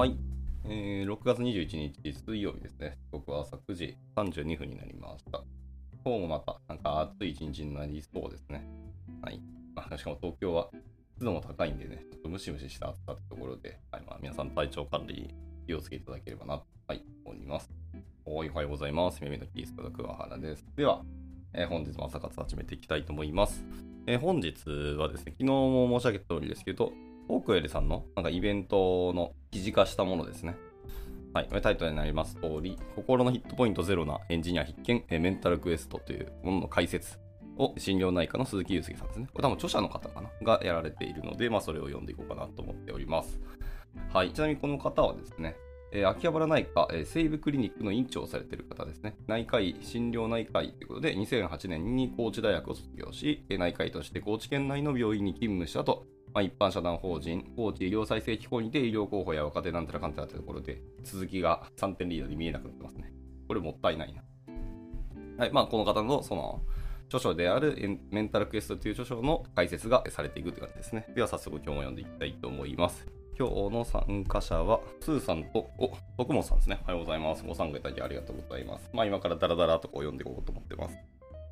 はい、えー、6月21日水曜日ですね。僕は朝9時32分になりました。今日もまたなんか暑い一日になりそうですね。はい。まあ、しかも東京は湿度も高いんでね、ちょっとムシムシした暑さってところで、はいまあ、皆さん体調管理に気をつけていただければなと、はい、思います。おーおはようございます。耳のキースこと桑原です。では、えー本日も朝活始めていきたいと思います。えー本日はですね、昨日も申し上げた通りですけど、オークエルさんのなんかイベントの記事化したものですね。はい、タイトルになります通り、心のヒットポイントゼロなエンジニア必見、メンタルクエストというものの解説を心療内科の鈴木祐介さんですね。これ多分著者の方かな？がやられているので、まあそれを読んでいこうかなと思っております。はい、ちなみにこの方はですね、えー秋葉原内科、えー西部クリニックの院長をされている方ですね。内科医、診療内科医ということで、2008年に高知大学を卒業し、内科医として高知県内の病院に勤務したと、まあ、一般社団法人、高知医療再生機構にて医療候補や若手なんたらかんたらというところで、続きが3点リードで見えなくなってますね。これもったいないな。はい、まあこの方のその、著書であるメンタルクエストという著書の解説がされていくという感じですね。では早速今日も読んでいきたいと思います。今日の参加者は、スーさんと、お、徳本さんですね。おはようございます。ご参加いただきありがとうございます。まあ今からダラダラとこう読んでいこうと思ってます。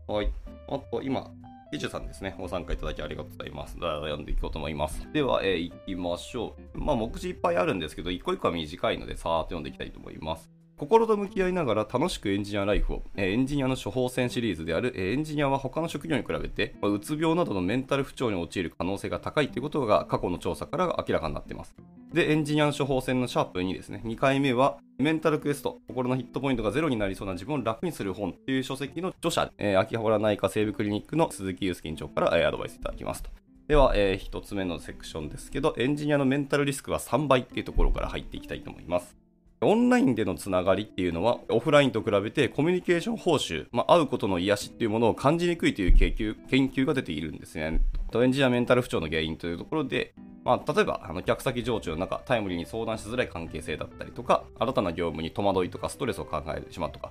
はい。あと今、ピチュさんですね。ご参加いただきありがとうございます。だだら読んでいこうと思います。では、えー、行きましょう。まあ目次いっぱいあるんですけど、一個一個は短いので、さーっと読んでいきたいと思います。心と向き合いながら楽しくエンジニアライフを、エンジニアの処方箋シリーズである、エンジニアは他の職業に比べて、うつ病などのメンタル不調に陥る可能性が高いということが過去の調査から明らかになっています。で、エンジニアの処方箋のシャープ2ですね。2回目は、メンタルクエスト、心のヒットポイントがゼロになりそうな自分を楽にする本という書籍の著者、秋葉原内科西部クリニックの鈴木祐介院長から、アドバイスいただきますと。では、え1つ目のセクションですけど、エンジニアのメンタルリスクは3倍っていうところから入っていきたいと思います。オンラインでのつながりっていうのは、オフラインと比べてコミュニケーション報酬、まあ、会うことの癒しっていうものを感じにくいという研究研究が出ているんですね。とエンジニアメンタル不調の原因というところで、まあ、例えば、あの客先常駐の中、タイムリーに相談しづらい関係性だったりとか、新たな業務に戸惑いとかストレスを考えてしまうとか、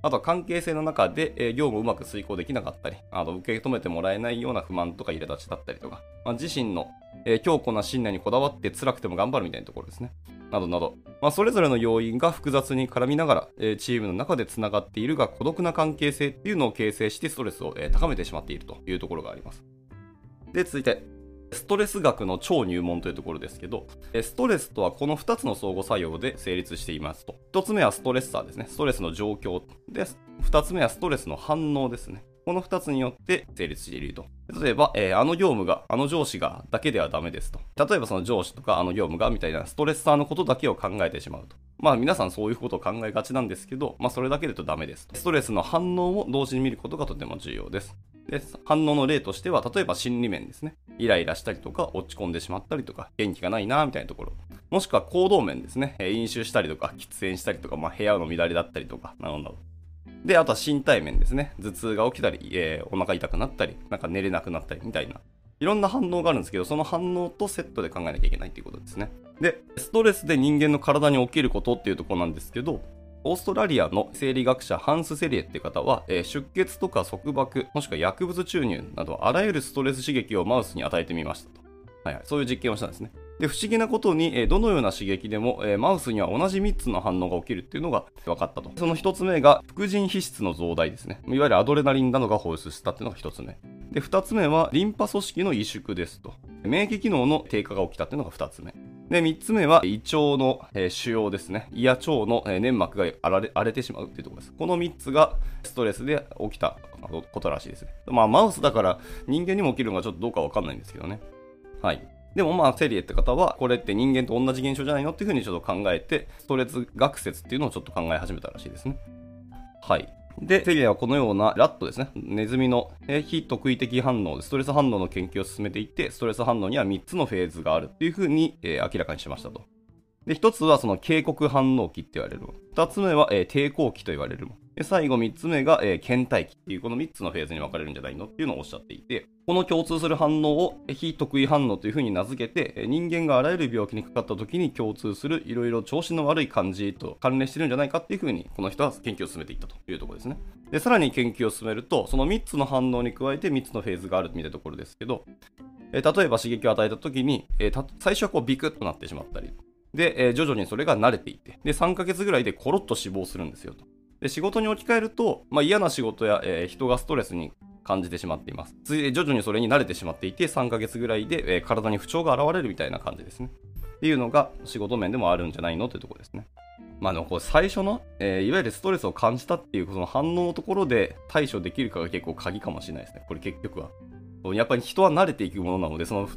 あとは関係性の中で、え業務をうまく遂行できなかったり、あと受け止めてもらえないような不満とか苛立ちだったりとか、まあ、自身の、え強固な信念にこだわって辛くても頑張るみたいなところですね。などなど、まあ、それぞれの要因が複雑に絡みながら、えチームの中でつながっているが孤独な関係性っていうのを形成してストレスを、え高めてしまっているというところがあります。で、続いて、ストレス学の超入門というところですけど、ストレスとはこの2つの相互作用で成立していますと。1つ目はストレッサーですね。ストレスの状況。で、2つ目はストレスの反応ですね。この2つによって成立していると。例えば、えーあの業務が、あの上司がだけではダメですと。例えばその上司とかあの業務がみたいなストレッサーのことだけを考えてしまうと。まあ皆さんそういうことを考えがちなんですけど、まあそれだけだとダメです。ストレスの反応も同時に見ることがとても重要です。で反応の例としては、例えば心理面ですね。イライラしたりとか、落ち込んでしまったりとか、元気がないなみたいなところ。もしくは行動面ですね。飲酒したりとか、喫煙したりとか、まあ部屋の乱れだったりとか、などなど。で、あとは身体面ですね。頭痛が起きたり、えーお腹痛くなったり、なんか寝れなくなったりみたいな。いろんな反応があるんですけど、その反応とセットで考えなきゃいけないということですね。で、ストレスで人間の体に起きることっていうとこなんですけど、オーストラリアの生理学者ハンス・セリエっていう方は、えー出血とか束縛、もしくは薬物注入など、あらゆるストレス刺激をマウスに与えてみましたと。はいはい、そういう実験をしたんですね。で、不思議なことに、どのような刺激でも、マウスには同じ3つの反応が起きるっていうのが分かったと。その1つ目が、副腎皮質の増大ですね。いわゆるアドレナリンなどが放出したっていうのが1つ目。で、2つ目は、リンパ組織の萎縮ですと。免疫機能の低下が起きたっていうのが2つ目。で、3つ目は、胃腸の、腫瘍ですね。胃や腸の、粘膜が荒れ荒れてしまうっていうところです。この3つがストレスで起きたことらしいですね。まあ、マウスだから人間にも起きるのがちょっとどうかわかんないんですけどね。はい。でもまあ、セリエって方は、これって人間と同じ現象じゃないのっていうふうにちょっと考えて、ストレス学説っていうのをちょっと考え始めたらしいですね。はい。で、セリエはこのようなラットですね。ネズミの非特異的反応でストレス反応の研究を進めていって、ストレス反応には3つのフェーズがあるっていうふうに、えー明らかにしましたと。で、1つはその警告反応期って言われるもの。2つ目は、えー抵抗期と言われるもの。で、最後3つ目が、えー倦怠期っていうこの3つのフェーズに分かれるんじゃないのっていうのをおっしゃっていて、この共通する反応を非特異反応というふうに名付けて、人間があらゆる病気にかかった時に共通するいろいろ調子の悪い感じと関連してるんじゃないかっていうふうに、この人は研究を進めていったというところですね。で、さらに研究を進めると、その3つの反応に加えて3つのフェーズがあるみたいなところですけど、例えば刺激を与えた時に、最初はこうビクッとなってしまったり、で、えー徐々にそれが慣れていって、で、3ヶ月ぐらいでコロッと死亡するんですよと。で、仕事に置き換えると、まあ、嫌な仕事や、えー人がストレスに感じてしまっています。ついで徐々にそれに慣れてしまっていて、3ヶ月ぐらいで、えー体に不調が現れるみたいな感じですね。っていうのが仕事面でもあるんじゃないのというところですね。まあ、でもこう最初の、えーいわゆるストレスを感じたっていうその反応のところで対処できるかが結構鍵かもしれないですね。これ結局は。やっぱり人は慣れていくものなので、その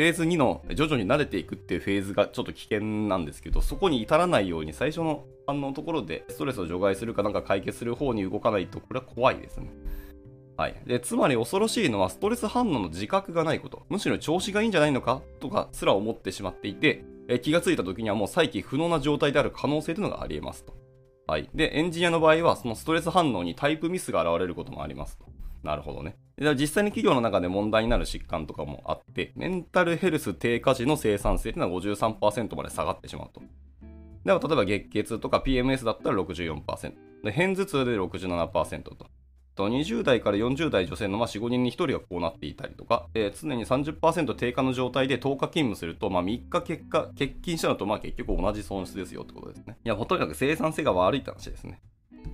フェーズ2の徐々に慣れていくっていうフェーズがちょっと危険なんですけど、そこに至らないように最初の反応のところでストレスを除外するかなんか解決する方に動かないと、これは怖いですね。はい、でつまり恐ろしいのはストレス反応の自覚がないこと。むしろ調子がいいんじゃないのか？とかすら思ってしまっていてえ気がついた時にはもう再起不能な状態である可能性というのがありえますと、はい、でエンジニアの場合はそのストレス反応にタイプミスが現れることもありますと。なるほどね。で実際に企業の中で問題になる疾患とかもあってメンタルヘルス低下時の生産性というのは53%まで下がってしまうと。でも例えば月経痛とか PMS だったら64%で片頭痛で67%と。と20代から40代女性のまあ4、5人に1人がこうなっていたりとか、えー常に30%低下の状態で10日勤務すると、まあ、3日結果欠勤したのとまあ結局同じ損失ですよってことですね。いや、もうとにかく生産性が悪いって話ですね。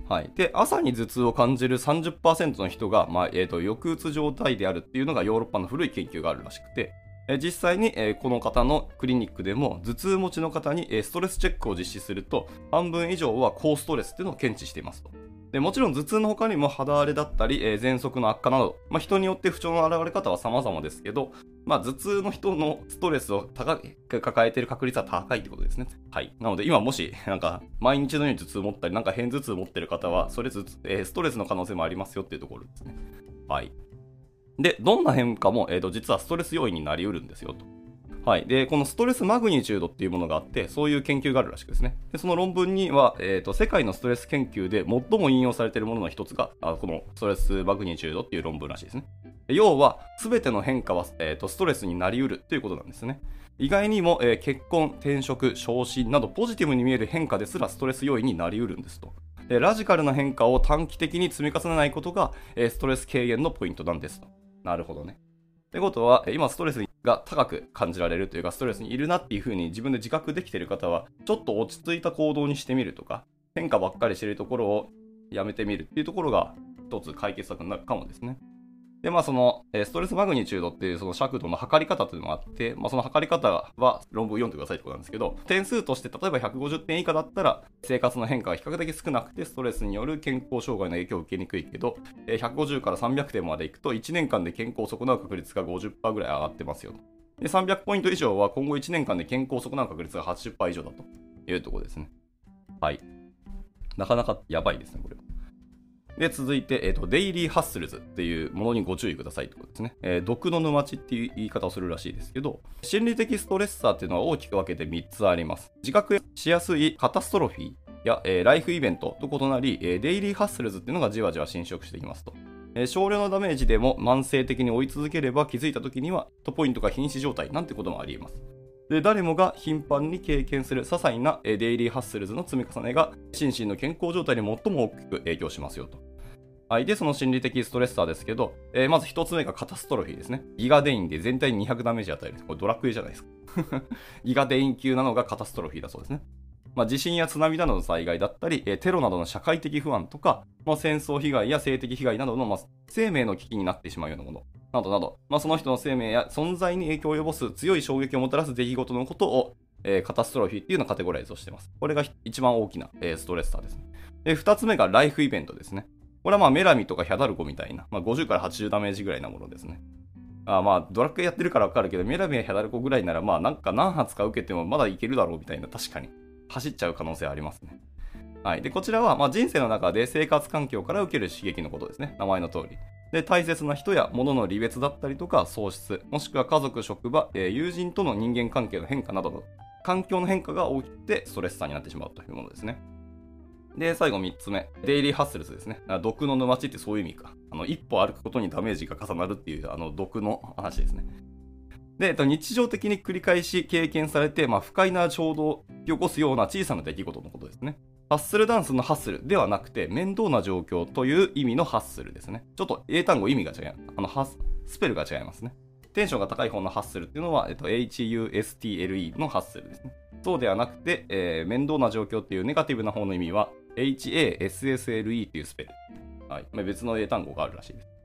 はい、で朝に頭痛を感じる30%の人が、まあえー、と抑うつ状態であるっていうのがヨーロッパの古い研究があるらしくて、えー実際に、えーこの方のクリニックでも頭痛持ちの方に、えーストレスチェックを実施すると半分以上は高ストレスっていうのを検知していますと。でもちろん頭痛の他にも肌荒れだったり、えー喘息の悪化など、まあ、人によって不調の現れ方は様々ですけど、まあ、頭痛の人のストレスを高い抱えている確率は高いってことですね。はい。なので今もし、なんか、毎日のように頭痛持ったり、なんか偏頭痛持ってる方は、それ頭痛、えーストレスの可能性もありますよっていうところですね。はい。で、どんな変化も、えー、と実はストレス要因になりうるんですよと。はい、でこのストレスマグニチュードっていうものがあってそういう研究があるらしくですね。でその論文には、えーと世界のストレス研究で最も引用されているものの一つがあこのストレスマグニチュードっていう論文らしいですね。要は全ての変化は、えーとストレスになりうるということなんですね。意外にも、えー結婚転職昇進などポジティブに見える変化ですらストレス要因になりうるんですと。でラジカルな変化を短期的に積み重ねないことが、えーストレス軽減のポイントなんですと。なるほどね。ってことは、今ストレスが高く感じられるというか、ストレスにいるなっていうふうに自分で自覚できてる方は、ちょっと落ち着いた行動にしてみるとか、変化ばっかりしてるところをやめてみるっていうところが、一つ解決策になるかもですね。で、まあその、ストレスマグニチュードっていうその尺度の測り方っていうのがあって、まあその測り方は論文読んでくださいってことなんですけど、点数として例えば150点以下だったら生活の変化が比較的少なくてストレスによる健康障害の影響を受けにくいけど、150から300点までいくと1年間で健康を損なう確率が50%ぐらい上がってますよと。で、300ポイント以上は今後1年間で健康を損なう確率が80%以上だというところですね。はい。なかなかやばいですね、これは。で、続いて、えっ、と、デイリーハッスルズっていうものにご注意くださいってことですね。えー毒の沼地っていう言い方をするらしいですけど、心理的ストレッサーっていうのは大きく分けて3つあります。自覚しやすいカタストロフィーや、えーライフイベントと異なり、えー daily hassles っていうのがじわじわ侵食していきますと。えー少量のダメージでも慢性的に追い続ければ気づいた時にはヒットポイントが瀕死状態なんてこともありえます。で誰もが頻繁に経験する些細な daily hassles の積み重ねが心身の健康状態に最も大きく影響しますよと。はい。で、その心理的ストレッサーですけど、えーまず一つ目がカタストロフィーですね。ギガデインで全体に200ダメージ与える。これドラクエじゃないですか。ギガデイン級なのがカタストロフィーだそうですね。まあ、地震や津波などの災害だったり、えテロなどの社会的不安とか、まあ、戦争被害や性的被害などの、ま、生命の危機になってしまうようなもの。などなど、まあ、その人の生命や存在に影響を及ぼす強い衝撃をもたらす出来事のことを、えーカタストロフィーっていうのをカテゴライズをしています。これが一番大きな、えーストレッサーですね。で、二つ目がライフイベントですね。これはまあメラミとかヒャダルコみたいな、まあ、50から80ダメージぐらいなものですね。あまあドラッグやってるからわかるけど、メラミやヒャダルコぐらいならまあなんか何発か受けてもまだいけるだろうみたいな、確かに走っちゃう可能性ありますね。はい。で、こちらはまあ人生の中で生活環境から受ける刺激のことですね。名前の通り。で、大切な人や物の離別だったりとか喪失、もしくは家族、職場、えー友人との人間関係の変化などの環境の変化が起きてストレッサーになってしまうというものですね。で、最後3つ目。デイリーハッスルズですね。毒の沼地ってそういう意味か。あの、一歩歩くことにダメージが重なるっていう、あの、毒の話ですね。で、えっと、日常的に繰り返し経験されて、まあ、不快な衝動を引き起こすような小さな出来事のことですね。ハッスルダンスのハッスルではなくて、面倒な状況という意味のハッスルですね。ちょっと英単語意味が違う。あの、ハススペルが違いますね。テンションが高い方のハッスルっていうのは、えっと、HUSTLE のハッスルですね。そうではなくて、えー面倒な状況っていうネガティブな方の意味は HASSLE っていうスペル。はい。まあ、別の英単語があるらしいです。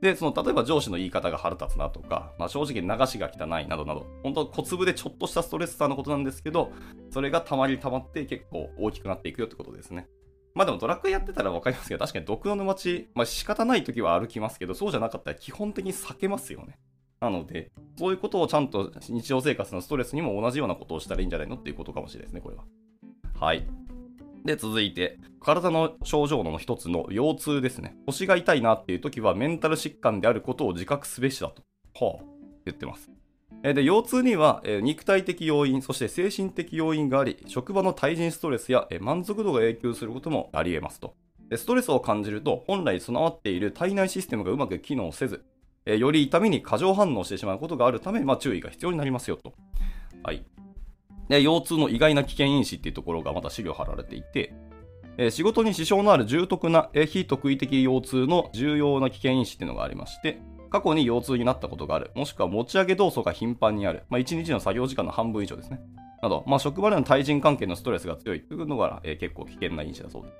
で、その、例えば上司の言い方が腹立つなとか、まあ、正直流しが汚いなどなど、本当小粒でちょっとしたストレッサーのことなんですけど、それがたまりたまって結構大きくなっていくよってことですね。まあでもドラクエやってたら分かりますけど、確かに毒の沼地、まあ仕方ない時は歩きますけど、そうじゃなかったら基本的に避けますよね。なので、そういうことをちゃんと日常生活のストレスにも同じようなことをしたらいいんじゃないのっていうことかもしれないですね、これは。はい。で、続いて、体の症状の一つの腰痛ですね。腰が痛いなっていう時はメンタル疾患であることを自覚すべしだと、はあ、言ってます。で、腰痛には、肉体的要因、そして精神的要因があり、職場の対人ストレスや、満足度が影響することもあり得ますと。ストレスを感じると、本来備わっている体内システムがうまく機能せず、より痛みに過剰反応してしまうことがあるため、まあ、注意が必要になりますよと。はい。で、腰痛の意外な危険因子っていうところがまた資料貼られていて、え仕事に支障のある重篤な、え非特異的腰痛の重要な危険因子っていうのがありまして、過去に腰痛になったことがある、もしくは持ち上げ動作が頻繁にある、まあ、1日の作業時間の半分以上ですね。など、まあ、職場での対人関係のストレスが強いというのが、え結構危険な因子だそうです。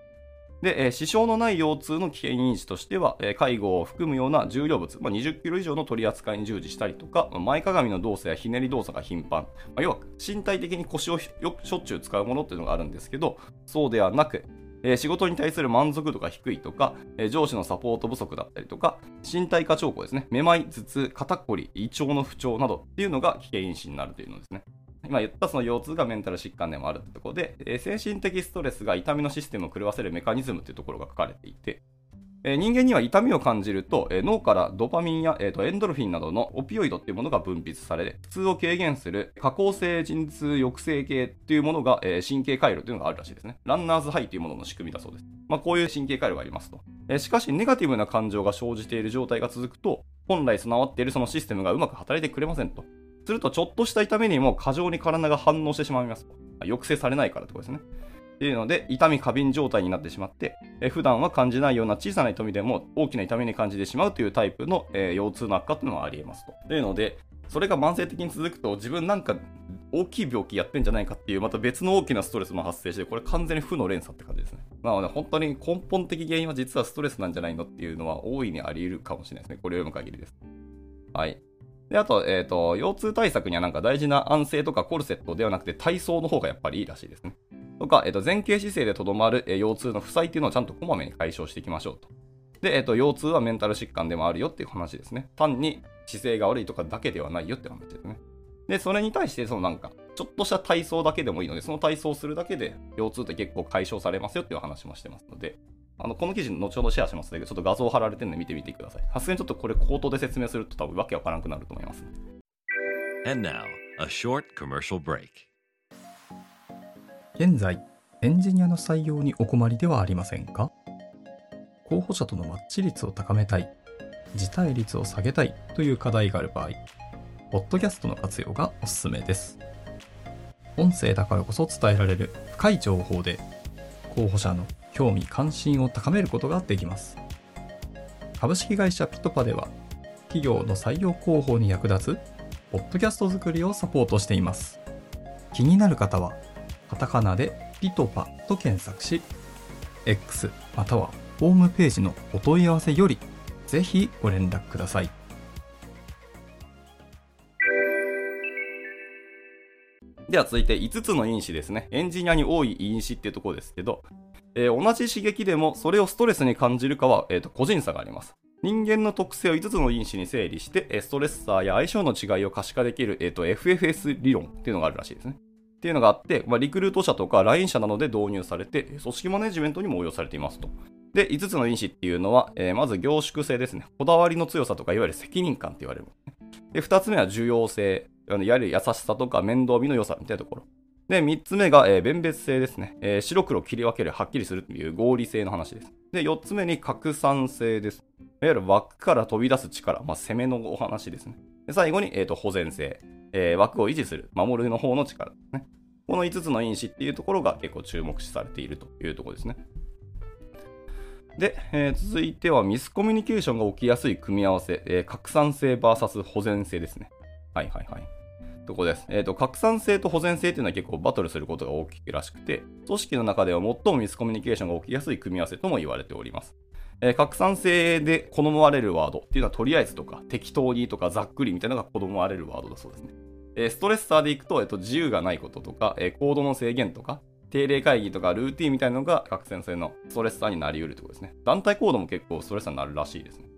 で、えー支障のない腰痛の危険因子としては、えー介護を含むような重量物、まあ、20キロ以上の取り扱いに従事したりとか、まあ前かがみの動作やひねり動作が頻繁、まあ要は身体的に腰をしょっちゅう使うものっていうのがあるんですけど、そうではなく、えー仕事に対する満足度が低いとか、えー上司のサポート不足だったりとか、身体化兆候ですね、めまい、頭痛、肩こり、胃腸の不調などっていうのが危険因子になるというのですね。今言ったその腰痛がメンタル疾患でもあるってところで、え精神的ストレスが痛みのシステムを狂わせるメカニズムっていうところが書かれていて、え人間には痛みを感じると、え脳からドパミンや、えーとエンドルフィンなどのオピオイドっていうものが分泌され、苦痛を軽減する下降性鎮痛抑制系っていうものが、え神経回路というのがあるらしいですね。ランナーズハイというものの仕組みだそうです。まあ、こういう神経回路がありますと。えしかし、ネガティブな感情が生じている状態が続くと、本来備わっているそのシステムがうまく働いてくれませんと。すると、ちょっとした痛みにも過剰に体が反応してしまいます。抑制されないからってことですね。っていうので、痛み過敏状態になってしまって、え普段は感じないような小さな痛みでも大きな痛みに感じてしまうというタイプの、えー腰痛の悪化っていうのはあり得ますと。というので、それが慢性的に続くと、自分なんか大きい病気やってんじゃないかっていう、また別の大きなストレスも発生して、これ完全に負の連鎖って感じですね。なので、本当に根本的原因は実はストレスなんじゃないのっていうのは大いにあり得るかもしれないですね。これを読む限りです。はい。で、あと、えっ、と、腰痛対策にはなんか大事な安静とかコルセットではなくて体操の方がやっぱりいいらしいですね。とか、えっ、と、前傾姿勢でとどまる、えー腰痛の負債っていうのをちゃんとこまめに解消していきましょうと。で、えっ、と、腰痛はメンタル疾患でもあるよっていう話ですね。単に姿勢が悪いとかだけではないよって話ですね。で、それに対して、そのなんか、ちょっとした体操だけでもいいので、その体操をするだけで、腰痛って結構解消されますよっていう話もしてますので、あのこの記事、後ほどシェアしますので、ちょっと画像貼られてるので見てみてください。さすがにちょっとこれ口頭で説明すると多分わけわからなくなると思います。And now, a short commercial break. 現在、エンジニアの採用にお困りではありませんか？候補者とのマッチ率を高めたい、辞退率を下げたいという課題がある場合、ポッドキャストの活用がおすすめです。音声だからこそ伝えられる深い情報で、候補者の興味関心を高めることができます。株式会社ピトパでは、企業の採用広報に役立つ、ポッドキャスト作りをサポートしています。気になる方は、カタカナでピトパと検索し、X またはホームページのお問い合わせより、ぜひご連絡ください。では続いて5つの因子ですね。エンジニアに多い因子っていうところですけど、えー同じ刺激でもそれをストレスに感じるかは、えーと個人差があります。人間の特性を5つの因子に整理して、ストレッサーや相性の違いを可視化できる、えーと FFS 理論っていうのがあるらしいですね。っていうのがあって、まあ、リクルート社とか LINE 社などで導入されて、組織マネジメントにも応用されていますと。で、5つの因子っていうのは、えーまず凝縮性ですね。こだわりの強さとか、いわゆる責任感って言われるね。で、2つ目は重要性。あのいわゆる優しさとか面倒見の良さみたいなところ。で、3つ目が、えー弁別性ですね、えー白黒切り分ける、はっきりするという合理性の話です。で、4つ目に拡散性です。いわゆる枠から飛び出す力、まあ、攻めのお話ですね。で最後に、えーと保全性、えー枠を維持する、守るの方の力ですね。この5つの因子っていうところが結構注目視されているというところですね。で、えー続いてはミスコミュニケーションが起きやすい組み合わせ、えー拡散性 VS 保全性ですね。はいはいはい。とこです。えっ、と、拡散性と保全性っていうのは結構バトルすることが大きいらしくて、組織の中では最もミスコミュニケーションが起きやすい組み合わせとも言われております。えー拡散性で好まれるワードっていうのはとりあえずとか適当にとかざっくりみたいなのが好まれるワードだそうですね。えーストレッサーでいくと、えっと自由がないこととか、え行動の制限とか、定例会議とかルーティンみたいなのが拡散性のストレッサーになり得るってことですね。団体行動も結構ストレッサーになるらしいですね。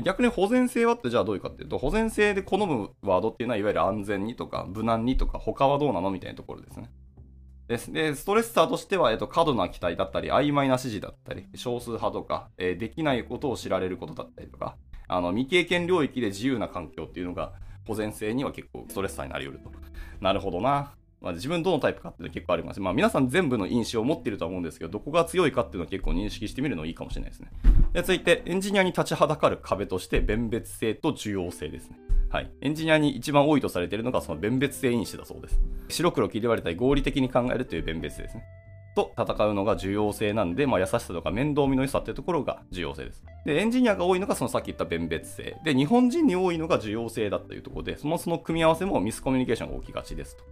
逆に保全性はってじゃあどういうかっていうと、保全性で好むワードっていうのは、いわゆる安全にとか、無難にとか、他はどうなのみたいなところですね。ですで、ストレッサーとしては、えっと、過度な期待だったり、曖昧な指示だったり、少数派とか、えーできないことを知られることだったりとか、あの、未経験領域で自由な環境っていうのが、保全性には結構ストレッサーになり得ると。なるほどな。まあ、自分どのタイプかっていうのは結構あります。まあ皆さん全部の印象を持っているとは思うんですけど、どこが強いかっていうのを結構認識してみるのいいかもしれないですね。で続いて、エンジニアに立ちはだかる壁として、弁別性と重要性ですね。はい。エンジニアに一番多いとされているのが、その弁別性因子だそうです。白黒切り割れたり合理的に考えるという弁別性ですね。と戦うのが重要性なんで、まあ、優しさとか面倒見の良さっていうところが重要性です。で、エンジニアが多いのがそのさっき言った弁別性。で、日本人に多いのが重要性だというところで、そのその組み合わせもミスコミュニケーションが起きがちですと。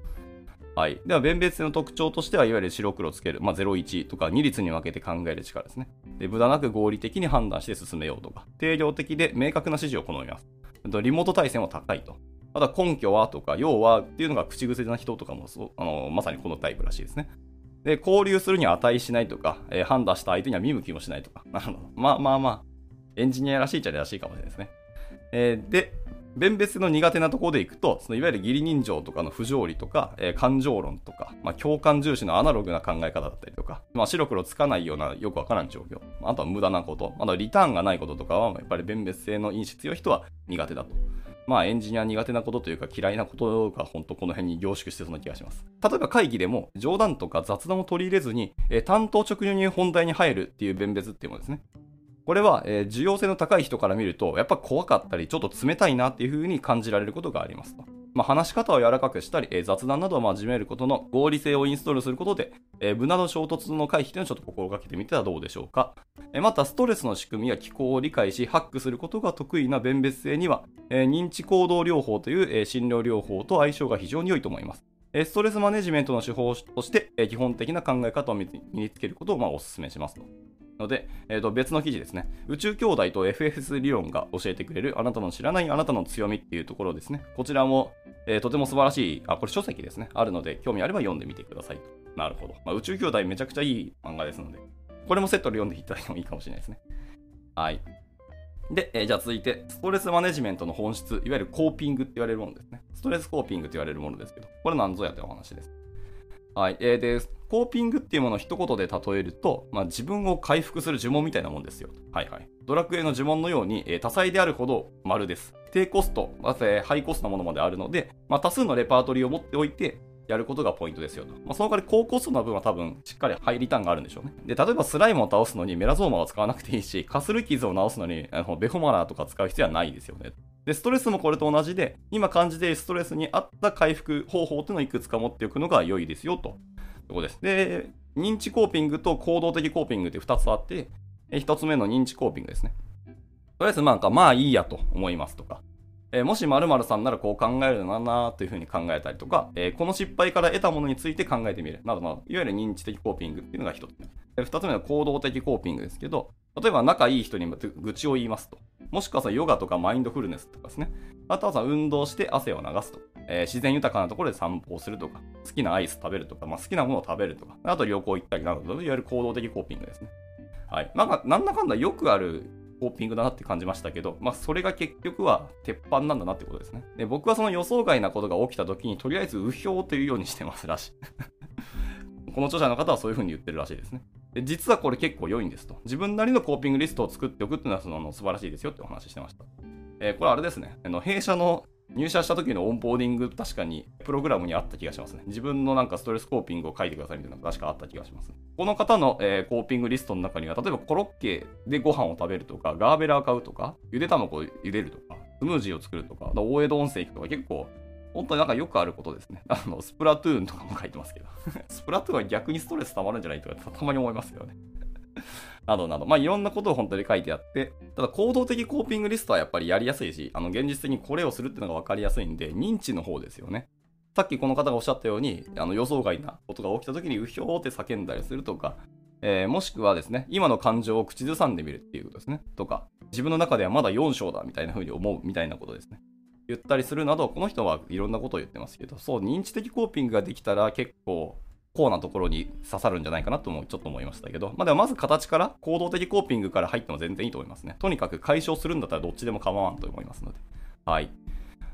はい。では、弁別性の特徴としては、いわゆる白黒つける、まあ、01とか2律に分けて考える力ですね。で、無駄なく合理的に判断して進めようとか、定量的で明確な指示を好みます。あとリモート対戦は高いと。あとは根拠はとか、要はっていうのが口癖な人とかもそあのまさにこのタイプらしいですね。で、交流するには値しないとか、えー判断した相手には見向きもしないとか。なるほど。まあまあまあ、エンジニアらしいっちゃらしいかもしれないですね。えーで、弁別の苦手なところでいくと、そのいわゆる義理人情とかの不条理とか、えー感情論とか、まあ、共感重視のアナログな考え方だったりとか、まあ、白黒つかないようなよくわからん状況、あとは無駄なこと、あとリターンがないこととかは、やっぱり弁別性の因子強い人は苦手だと。まあエンジニア苦手なことというか嫌いなことが本当この辺に凝縮してそうな気がします。例えば会議でも冗談とか雑談を取り入れずに、えー担当直入に本題に入るっていう弁別っていうものですね。これは、えー重要性の高い人から見ると、やっぱ怖かったり、ちょっと冷たいなっていう風に感じられることがありますと。まあ、話し方を柔らかくしたり、えー雑談などを真面目ることの合理性をインストールすることで、えー無駄の衝突の回避というのをちょっと心がけてみてはどうでしょうか。えーまた、ストレスの仕組みや機構を理解し、ハックすることが得意な弁別性には、えー認知行動療法という、えー診療療法と相性が非常に良いと思います。えーストレスマネジメントの手法として、えー基本的な考え方を身につけることをまあお勧めしますと。ので、えーと別の記事ですね。宇宙兄弟と FFS 理論が教えてくれるあなたの知らないあなたの強みっていうところですね。こちらも、えーとても素晴らしい、あ、これ書籍ですね。あるので、興味あれば読んでみてください。なるほど。まあ、宇宙兄弟めちゃくちゃいい漫画ですので、これもセットで読んでいただいてもいいかもしれないですね。はい。で、えーじゃあ続いて、ストレスマネジメントの本質、いわゆるコーピングって言われるものですね。ストレスコーピングって言われるものですけど、これ何ぞやってお話です。はい。えーで、コーピングっていうものを一言で例えると、まあ、自分を回復する呪文みたいなもんですよ。はいはい。ドラクエの呪文のように、えー多彩であるほど丸です。低コスト、また、えーハイコストなものまであるので、まあ、多数のレパートリーを持っておいて、やることがポイントですよと。まあ、その代わり高コストな分は多分しっかりハイリターンがあるんでしょうね。で、例えばスライムを倒すのにメラゾーマを使わなくていいし、かする傷を治すのにあのベホマラーとか使う必要はないですよね。で、ストレスもこれと同じで、今感じているストレスに合った回復方法っていうのをいくつか持っておくのが良いですよと。ところです。で、認知コーピングと行動的コーピングって2つあって、1つ目の認知コーピングですね。とりあえずなんかまあいいやと思いますとか、えーもし〇〇さんならこう考えるのなというふうに考えたりとか、えーこの失敗から得たものについて考えてみるなどなど、いわゆる認知的コーピングっていうのが一つ目。で二つ目の行動的コーピングですけど、例えば仲いい人に愚痴を言いますと。もしくはさ、ヨガとかマインドフルネスとかですね。あとはさ、運動して汗を流すと。えー自然豊かなところで散歩をするとか、好きなアイス食べるとか、まあ、好きなものを食べるとか、あと旅行行ったりなど、いわゆる行動的コーピングですね。はい。なんか、なんだかんだよくあるコーピングだなって感じましたけど、まあ、それが結局は鉄板なんだなってことですね。で、僕はその予想外なことが起きた時に、とりあえず右表というようにしてますらしい。この著者の方はそういう風に言ってるらしいですね。で実はこれ結構良いんですと。自分なりのコーピングリストを作っておくっていうのはそのあの素晴らしいですよってお話ししてました。えーこれあれですね。あの弊社の入社した時のオンボーディング、確かにプログラムにあった気がしますね。自分のなんかストレスコーピングを書いてくださいみたいなのが確かあった気がします。ねこの方の、えーコーピングリストの中には、例えばコロッケでご飯を食べるとか、ガーベラー買うとか、ゆで卵を茹でるとか、スムージーを作るとか、大江戸温泉行くとか、結構、本当になんかよくあることですね。あの、スプラトゥーンとかも書いてますけど。スプラトゥーンは逆にストレス溜まるんじゃないとか、たまに思いますよね。などなど、まあ、いろんなことを本当に書いてあって、ただ行動的コーピングリストはやっぱりやりやすいし、あの、現実的にこれをするっていうのが分かりやすいんで、認知の方ですよね。さっきこの方がおっしゃったように、あの予想外なことが起きた時にうひょーって叫んだりするとか、えー、もしくはですね、今の感情を口ずさんでみるっていうことですね。とか、自分の中ではまだ4章だみたいな風に思うみたいなことですね。言ったりするなど、この人はいろんなことを言ってますけど、そう、認知的コーピングができたら結構、コーなところに刺さるんじゃないかなともちょっと思いましたけど、まあ、でもまず形から行動的コーピングから入っても全然いいと思いますね。とにかく解消するんだったらどっちでも構わんと思いますので。はい。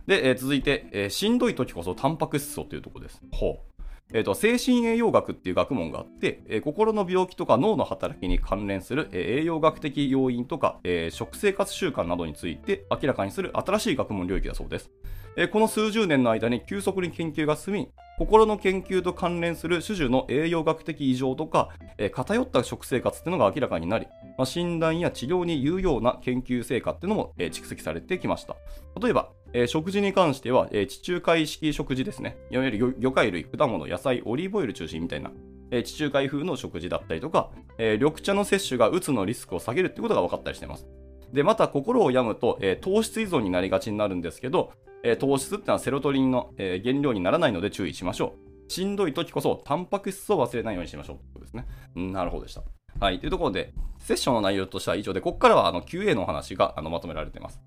で、えー、続いて、えー、しんどい時こそタンパク質素というところです。ほう。えーと、精神栄養学っていう学問があって、えー、心の病気とか脳の働きに関連する、えー、栄養学的要因とか、えー、食生活習慣などについて明らかにする新しい学問領域だそうです。えこの数十年の間に急速に研究が進み、心の研究と関連する種々の栄養学的異常とか、え偏った食生活っていうのが明らかになり、まあ、診断や治療に有用な研究成果っていうのも、え蓄積されてきました。例えば、え食事に関しては、え地中海式食事ですね。いわゆる魚介類、果物、野菜、オリーブオイル中心みたいな、え地中海風の食事だったりとか、え緑茶の摂取がうつのリスクを下げるってことが分かったりしています。で、また心を病むと、え糖質依存になりがちになるんですけど、え糖質ってのはセロトニンの、え原料にならないので注意しましょう。しんどい時こそ、タンパク質を忘れないようにしましょうということですね。なるほどでした。はい。というところで、セッションの内容としては以上で、ここからはあの QA のお話があのまとめられています。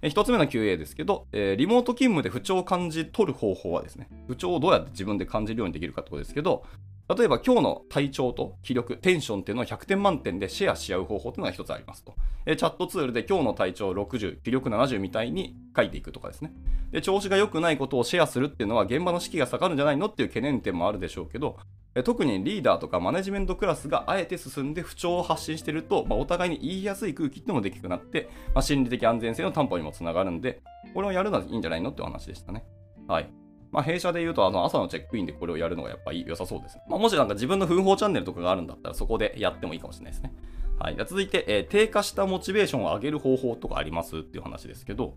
え1つ目の QA ですけど、えー、リモート勤務で不調を感じ取る方法はですね、不調をどうやって自分で感じるようにできるかってことですけど、例えば今日の体調と気力、テンションっていうのを100点満点でシェアし合う方法っていうのが一つありますと。チャットツールで今日の体調60、気力70みたいに書いていくとかですね。で、調子が良くないことをシェアするっていうのは現場の士気が下がるんじゃないのっていう懸念点もあるでしょうけど、特にリーダーとかマネジメントクラスがあえて進んで不調を発信してると、まあ、お互いに言いやすい空気ってのもできなくなって、まあ、心理的安全性の担保にもつながるんで、これをやるのはいいんじゃないのってお話でしたね。はい。まあ、弊社で言うと、あの、朝のチェックインでこれをやるのがやっぱ良さそうですね。まあ、もしなんか自分の奮法チャンネルとかがあるんだったら、そこでやってもいいかもしれないですね。はい。続いて、えー、低下したモチベーションを上げる方法とかありますっていう話ですけど、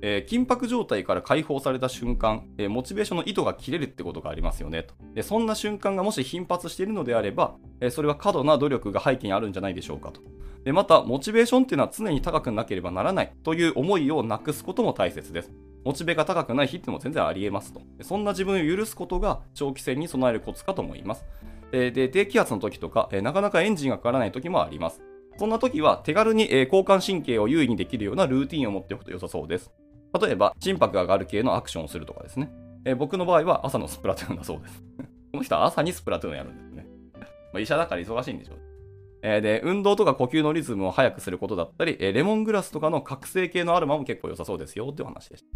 えー、緊迫状態から解放された瞬間、えー、モチベーションの糸が切れるってことがありますよねと。でそんな瞬間がもし頻発しているのであれば、えー、それは過度な努力が背景にあるんじゃないでしょうかと。でまた、モチベーションっていうのは常に高くなければならないという思いをなくすことも大切です。モチベが高くない日っていうのも全然ありえますと。そんな自分を許すことが長期戦に備えるコツかと思います。で低気圧の時とか、なかなかエンジンがかからない時もあります。そんな時は手軽に交感神経を優位にできるようなルーティンを持っておくと良さそうです。例えば、心拍が上がる系のアクションをするとかですね。え僕の場合は朝のスプラトゥーンだそうです。この人は朝にスプラトゥーンやるんですね。まあ、医者だから忙しいんでしょう。えで、運動とか呼吸のリズムを速くすることだったり、えレモングラスとかの覚醒系のアロマも結構良さそうですよっていう話でした。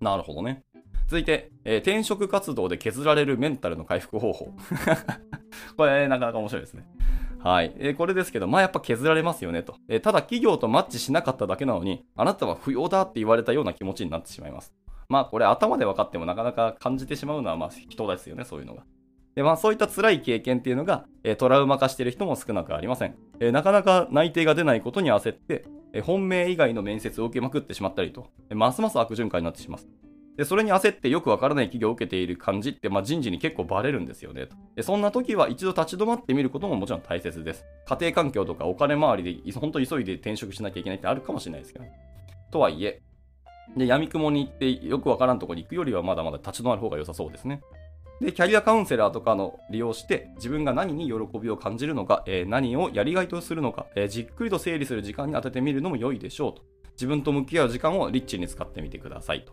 なるほどね。続いて、えー、転職活動で削られるメンタルの回復方法。これ、なかなか面白いですね。はい。えー、これですけど、まあやっぱ削られますよねと、えー、ただ企業とマッチしなかっただけなのに、あなたは不要だって言われたような気持ちになってしまいます。まあこれ頭で分かってもなかなか感じてしまうのはまあ人ですよね、そういうのが。で、まあそういった辛い経験っていうのが、え、トラウマ化してる人も少なくありません。え、なかなか内定が出ないことに焦って、本命以外の面接を受けまくってしまったりと、ますます悪循環になってしまいます。で、それに焦ってよくわからない企業を受けている感じって、まあ、人事に結構バレるんですよね。で、そんな時は一度立ち止まってみることももちろん大切です。家庭環境とかお金回りで、本当急いで転職しなきゃいけないってあるかもしれないですけど。とはいえ、で、闇雲に行ってよくわからんところに行くよりはまだまだ立ち止まる方が良さそうですね。で、キャリアカウンセラーとかの利用して、自分が何に喜びを感じるのか、えー、何をやりがいとするのか、えー、じっくりと整理する時間に当ててみるのも良いでしょうと。自分と向き合う時間をリッチに使ってみてくださいと。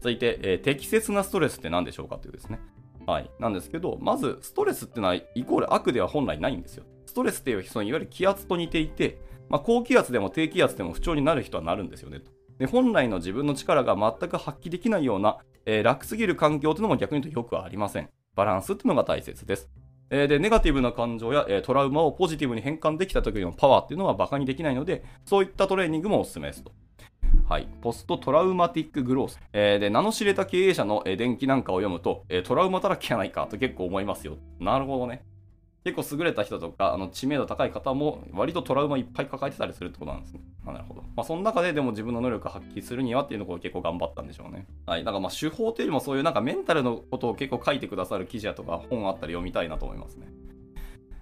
続いて、えー、適切なストレスって何でしょうかというですね。はい。なんですけど、まず、ストレスってのはイコール悪では本来ないんですよ。ストレスっていうそのいわゆる気圧と似ていて、まあ、高気圧でも低気圧でも不調になる人はなるんですよねと。で本来の自分の力が全く発揮できないような、えー、楽すぎる環境というのも逆に言うとよくありません。バランスっていうのが大切です。えー、で、ネガティブな感情や、えー、トラウマをポジティブに変換できた時のパワーっていうのは馬鹿にできないので、そういったトレーニングもおすすめですと。はい、ポストトラウマティックグロース。えー、で、名の知れた経営者の、えー、伝記なんかを読むと、えー、トラウマだらけやないかと結構思いますよ。なるほどね。結構優れた人とか、あの知名度高い方も、割とトラウマいっぱい抱えてたりするってことなんですね。なるほど。まあ、その中ででも自分の能力を発揮するにはっていうのを結構頑張ったんでしょうね。はい。だかまあ手法というよりもそういうなんかメンタルのことを結構書いてくださる記事やとか本あったり読みたいなと思いますね。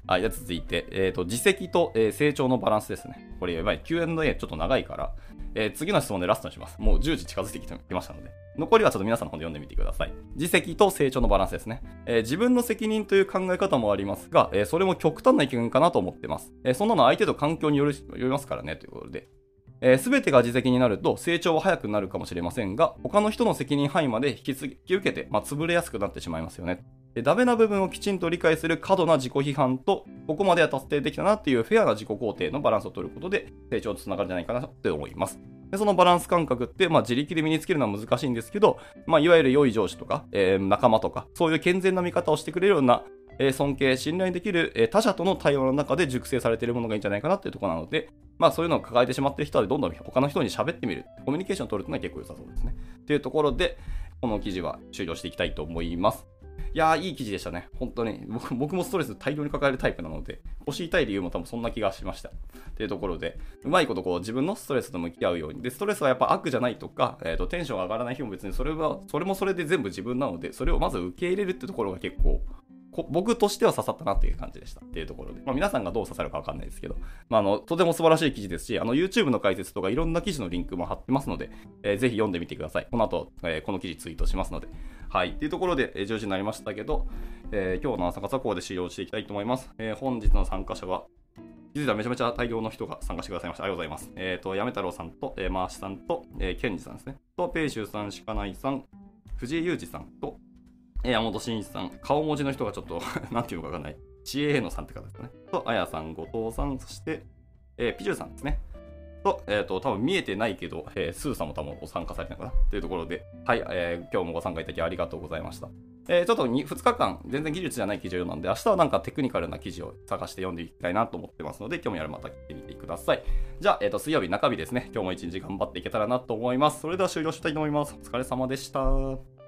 はい。じゃ続いて、えっ、ー、と、自責と、えー、成長のバランスですね。これやばい。Q&A ちょっと長いから、えー次の質問でラストにします。もう10時近づいてきてきましたので。残りはちょっと皆さんの方で読んでみてください。自責と成長のバランスですね。えー自分の責任という考え方もありますが、えーそれも極端な意見かなと思ってます。えーそんなの相手と環境によるよりますからね、ということで。す、べ、てが自責になると成長は早くなるかもしれませんが、他の人の責任範囲まで引き継ぎ引き受けて、まあ、潰れやすくなってしまいますよね。でダメな部分をきちんと理解する過度な自己批判と、ここまでは達成できたなっていうフェアな自己肯定のバランスを取ることで、成長とつながるんじゃないかなって思います。でそのバランス感覚って、まあ、自力で身につけるのは難しいんですけど、まあ、いわゆる良い上司とか、えー仲間とか、そういう健全な見方をしてくれるような、えー尊敬、信頼できる、えー他者との対話の中で熟成されているものがいいんじゃないかなっていうところなので、まあそういうのを抱えてしまっている人はどんどん他の人に喋ってみる。コミュニケーションを取るっていうのは結構良さそうですね。っていうところで、この記事は終了していきたいと思います。いやー、いい記事でしたね。本当に。僕もストレス大量に抱えるタイプなので、腰痛い理由も多分そんな気がしました。っていうところで、うまいことこう自分のストレスと向き合うように。で、ストレスはやっぱ悪じゃないとか、えー、とテンションが上がらない日も別にそれは、それもそれで全部自分なので、それをまず受け入れるってところが結構、僕としては刺さったなっていう感じでした。っていうところで。まあ皆さんがどう刺さるかわかんないですけど、まああの、とても素晴らしい記事ですし、あの YouTube の解説とかいろんな記事のリンクも貼ってますので、えーぜひ読んでみてください。この後、えーこの記事ツイートしますので。はい。っていうところで、えー10時になりましたけど、えー今日の朝活はここで終了していきたいと思います。えー本日の参加者は、気づいたらめちゃめちゃ大量の人が参加してくださいました。ありがとうございます。えっ、と、やめ太郎さんと、えー、マーシさんと、えー、ケンジさんですね。と、ペイシューさん、しかないさん、藤井裕二さんと、えー山本慎一さん、顔文字の人がちょっと、なんていうのかわかんない。CA のさんって方ですね。と、あやさん、後藤さん、そして、えーピジューさんですね。と、えっ、と、多分見えてないけど、えースーさんも多分ご参加されたのかな？というところで、はい、えー今日もご参加いただきありがとうございました。えーちょっと 2, 2日間、全然技術じゃない記事を読んで、明日はなんかテクニカルな記事を探して読んでいきたいなと思ってますので、興味あるまた聞いてみてください。じゃあ、えっ、と、水曜日中日ですね。今日も一日頑張っていけたらなと思います。それでは終了したいと思います。お疲れ様でした。